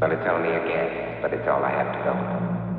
But it's tell me again, but it's all I have to go.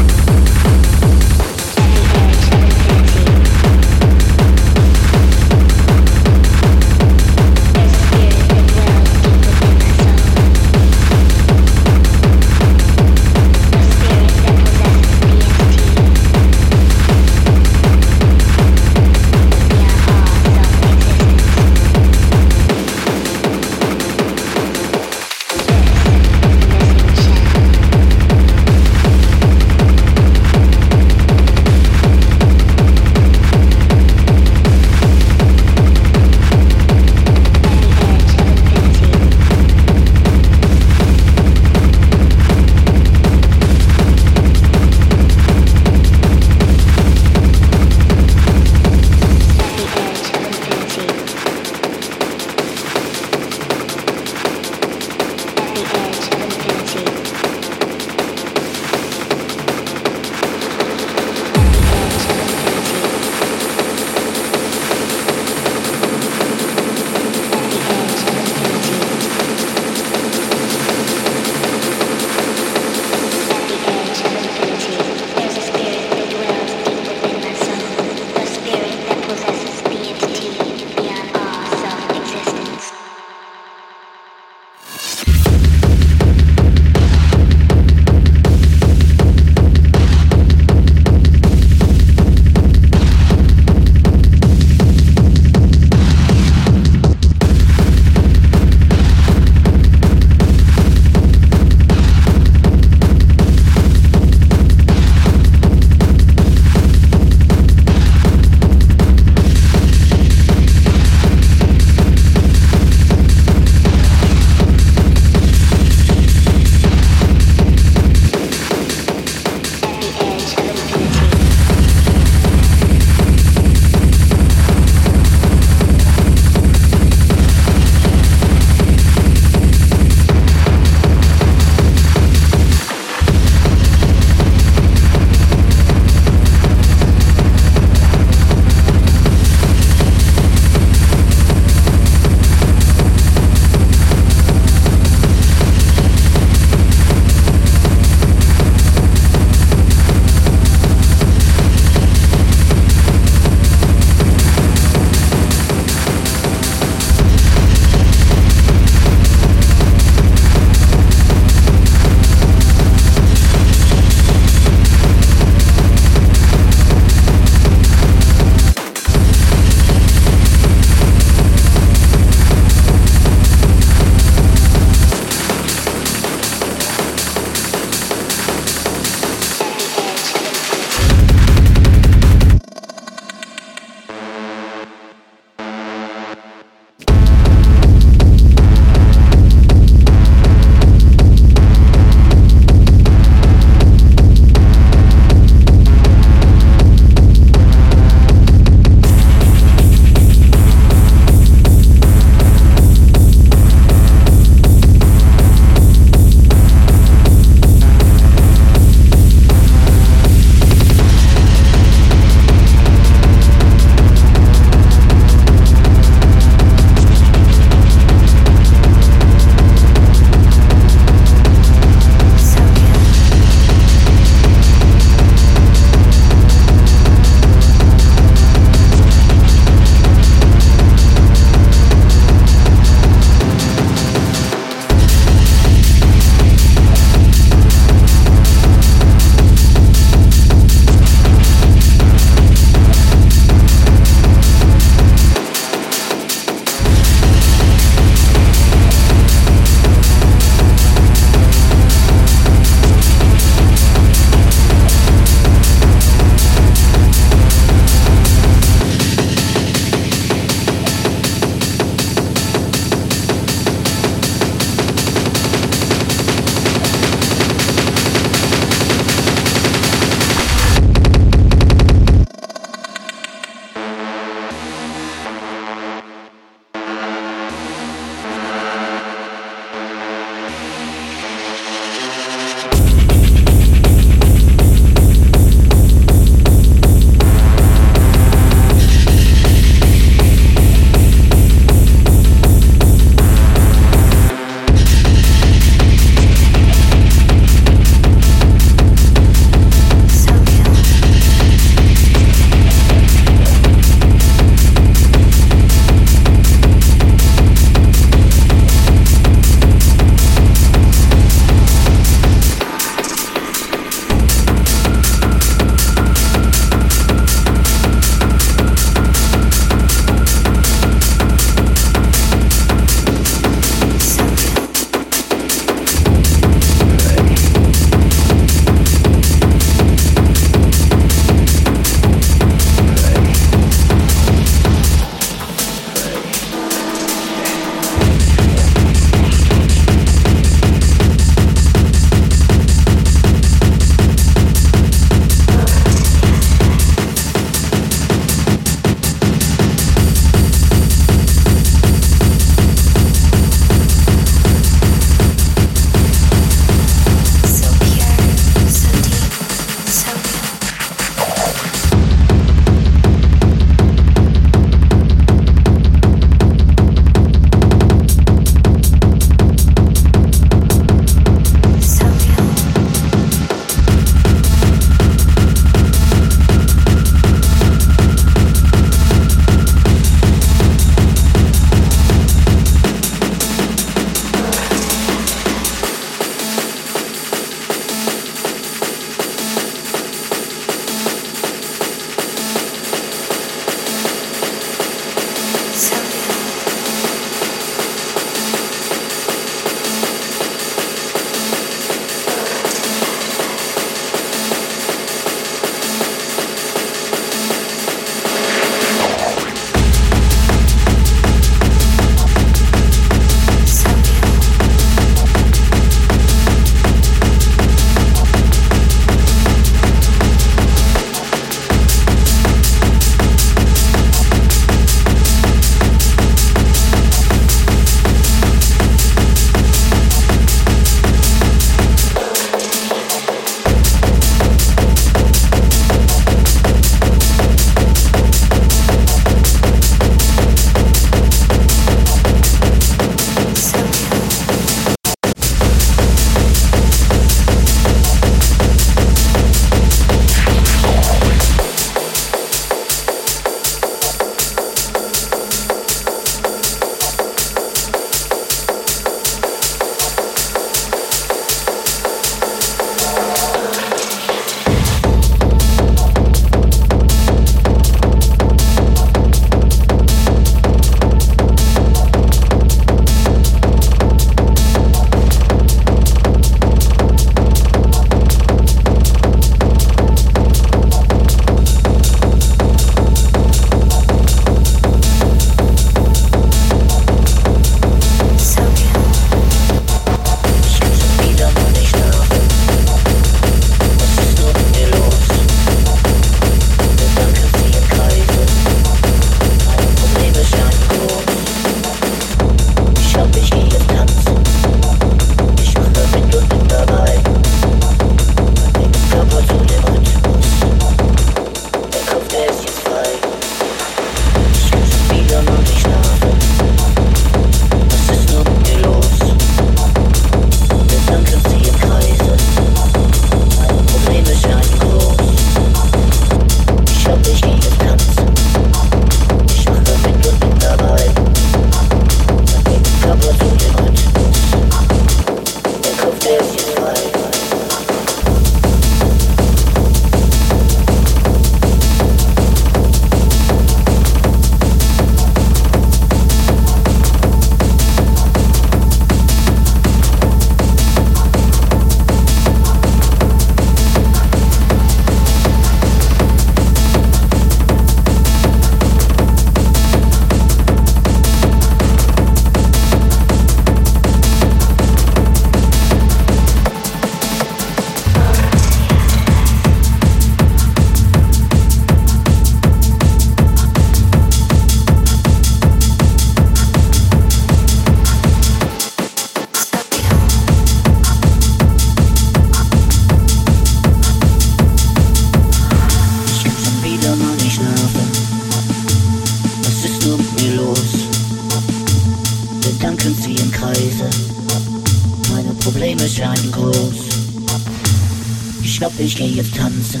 Jetzt tanzen.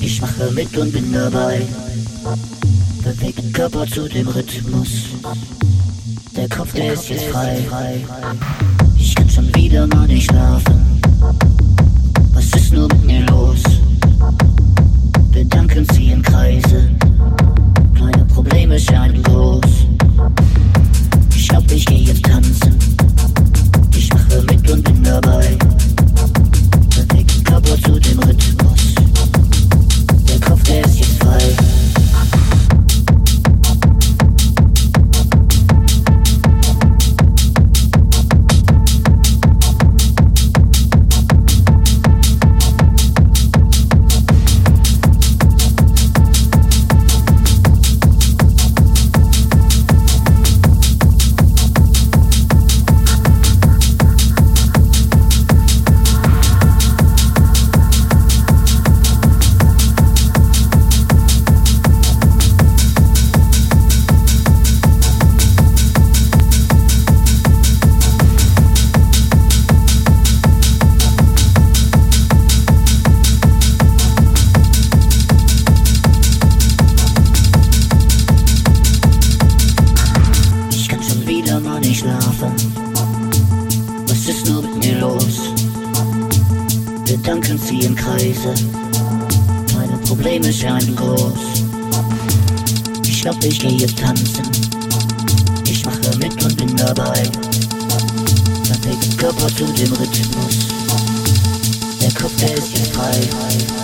Ich mache mit und bin dabei. Beweg den Körper zu dem Rhythmus. Der Kopf, der ist jetzt frei. Ich kann schon wieder mal nicht schlafen. Was ist nur mit mir los? Kreise. Meine Probleme scheinen groß. Ich glaub, ich geh jetzt tanzen. Ich mache mit und bin dabei. Beweg den Körper zu dem Rhythmus. Der Kopf, der ist jetzt frei.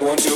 want you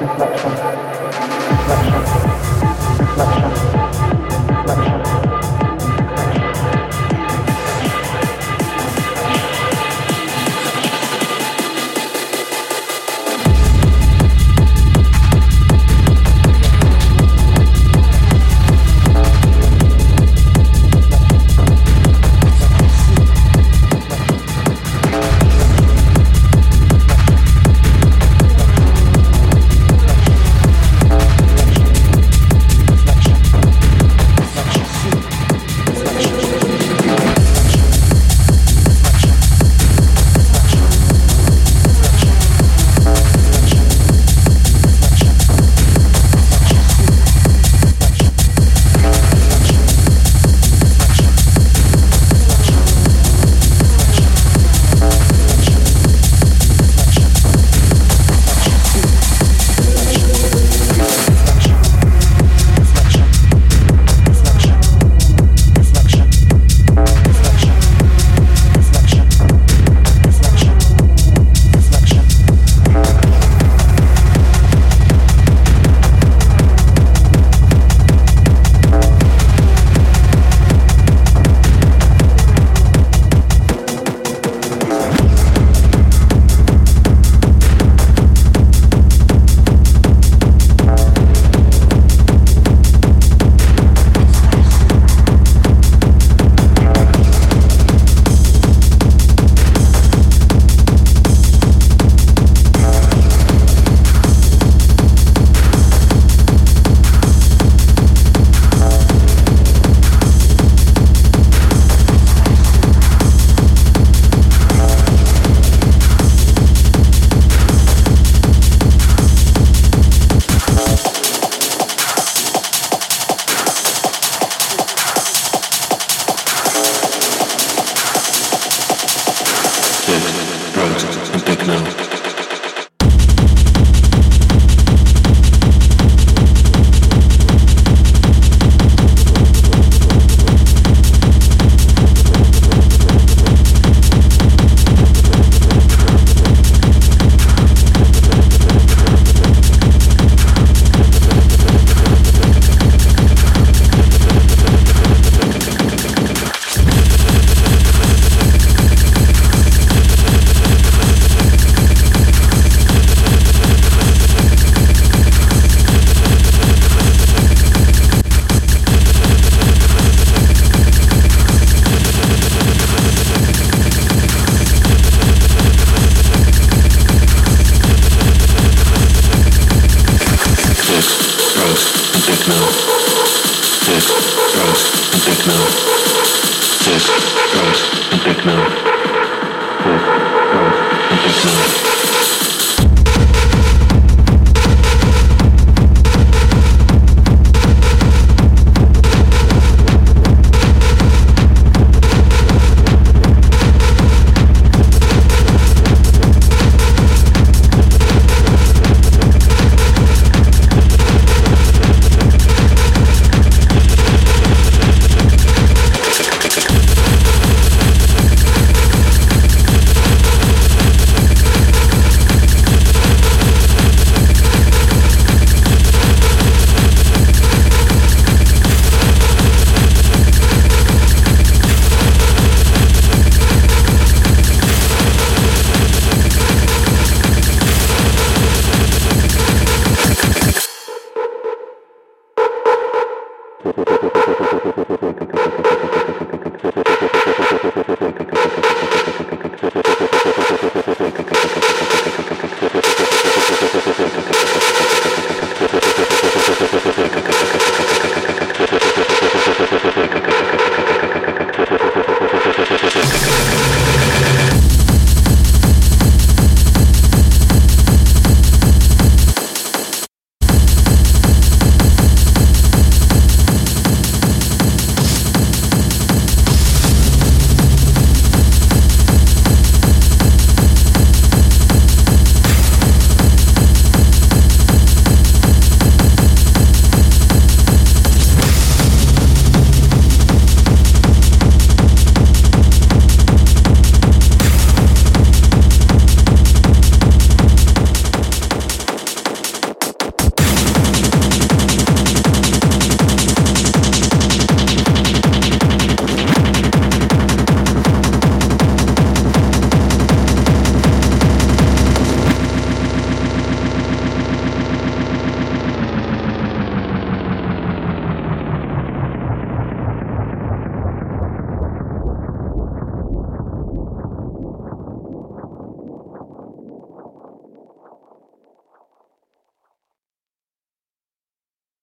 reflection, reflection,